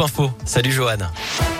Info. Salut Johan.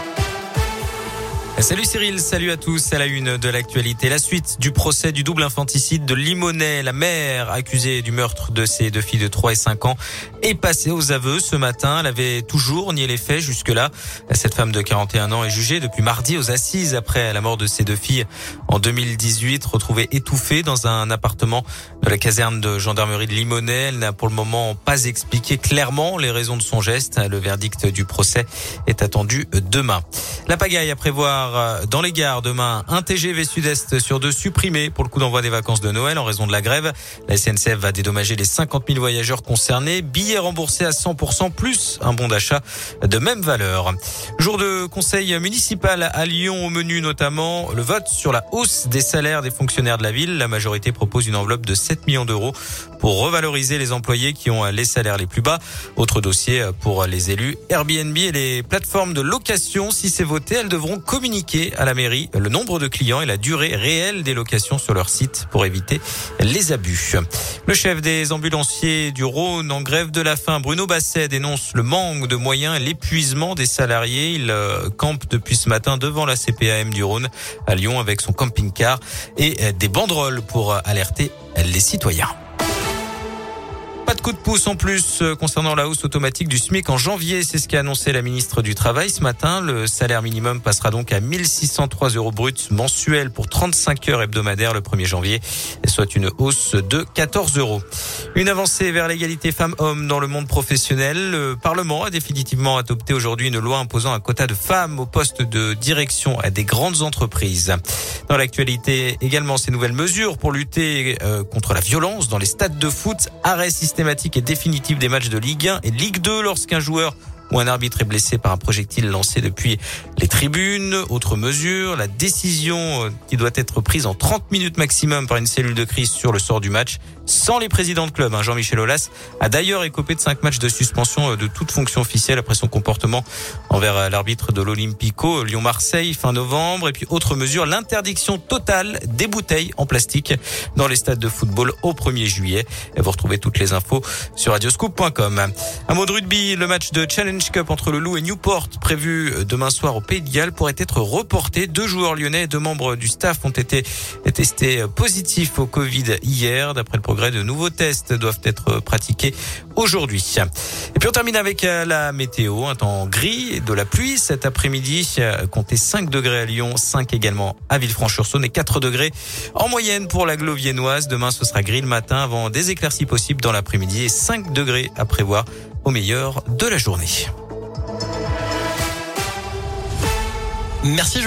Salut Cyril, salut à tous. À la une de l'actualité, la suite du procès du double infanticide de Limonest. La mère accusée du meurtre de ses deux filles de 3 et 5 ans est passée aux aveux ce matin. Elle avait toujours nié les faits jusque-là. Cette femme de 41 ans est jugée depuis mardi aux assises après la mort de ses deux filles en 2018, retrouvée étouffée dans un appartement de la caserne de gendarmerie de Limonest. Elle n'a pour le moment pas expliqué clairement les raisons de son geste. Le verdict du procès est attendu demain. La pagaille à prévoir euh, dans les gares demain. Un TGV Sud-Est sur deux supprimé pour le coup d'envoi des vacances de Noël en raison de la grève. La SNCF va dédommager les 50 000 voyageurs concernés. Billets remboursés à 100% plus un bon d'achat de même valeur. Jour de conseil municipal à Lyon au menu notamment le vote sur la hausse des salaires des fonctionnaires de la ville. La majorité propose une enveloppe de 7 millions d'euros pour revaloriser les employés qui ont les salaires les plus bas. Autre dossier pour les élus Airbnb et les plateformes de location. Si c'est voté, elles devront communiquer à la mairie le nombre de clients et la durée réelle des locations sur leur site pour éviter les abus. Le chef des ambulanciers du Rhône en grève de la faim, Bruno Basset, dénonce le manque de moyens et l'épuisement des salariés. Il euh, campe depuis ce matin devant la CPAM du Rhône à Lyon avec son camping-car et des banderoles pour alerter les citoyens. Coup de pouce en plus euh, concernant la hausse automatique du SMIC en janvier. C'est ce qu'a annoncé la ministre du Travail ce matin. Le salaire minimum passera donc à 1603 euros bruts mensuels pour 35 heures hebdomadaires le 1er janvier, soit une hausse de 14 euros. Une avancée vers l'égalité femmes-hommes dans le monde professionnel. Le Parlement a définitivement adopté aujourd'hui une loi imposant un quota de femmes au poste de direction à des grandes entreprises. Dans l'actualité également, ces nouvelles mesures pour lutter euh, contre la violence dans les stades de foot. Arrêt systématique et définitive des matchs de Ligue 1 et Ligue 2 lorsqu'un joueur ou un arbitre est blessé par un projectile lancé depuis les tribunes. Autre mesure, la décision euh, qui doit être prise en 30 minutes maximum par une cellule de crise sur le sort du match sans les présidents de club. Hein. Jean-Michel Aulas a d'ailleurs écopé de cinq matchs de suspension euh, de toute fonction officielle après son comportement envers euh, l'arbitre de l'Olympico Lyon-Marseille fin novembre. Et puis autre mesure, l'interdiction totale des bouteilles en plastique dans les stades de football au 1er juillet. Et vous retrouvez toutes les infos sur radioscoop.com. Un mot de rugby, le match de Challenge Cup entre le Loup et Newport prévu demain soir au Pays de Galles pourrait être reporté. Deux joueurs lyonnais et deux membres du staff ont été testés positifs au Covid hier. D'après le progrès, de nouveaux tests doivent être pratiqués aujourd'hui. Et puis on termine avec euh, la météo. Un temps gris et de la pluie cet après-midi. Euh, comptez 5 degrés à Lyon, 5 également à Villefranche-sur-Saône et 4 degrés en moyenne pour la Gloviennoise. Demain, ce sera gris le matin avant des éclaircies possibles dans l'après-midi et 5 degrés à prévoir au meilleur de la journée. Merci.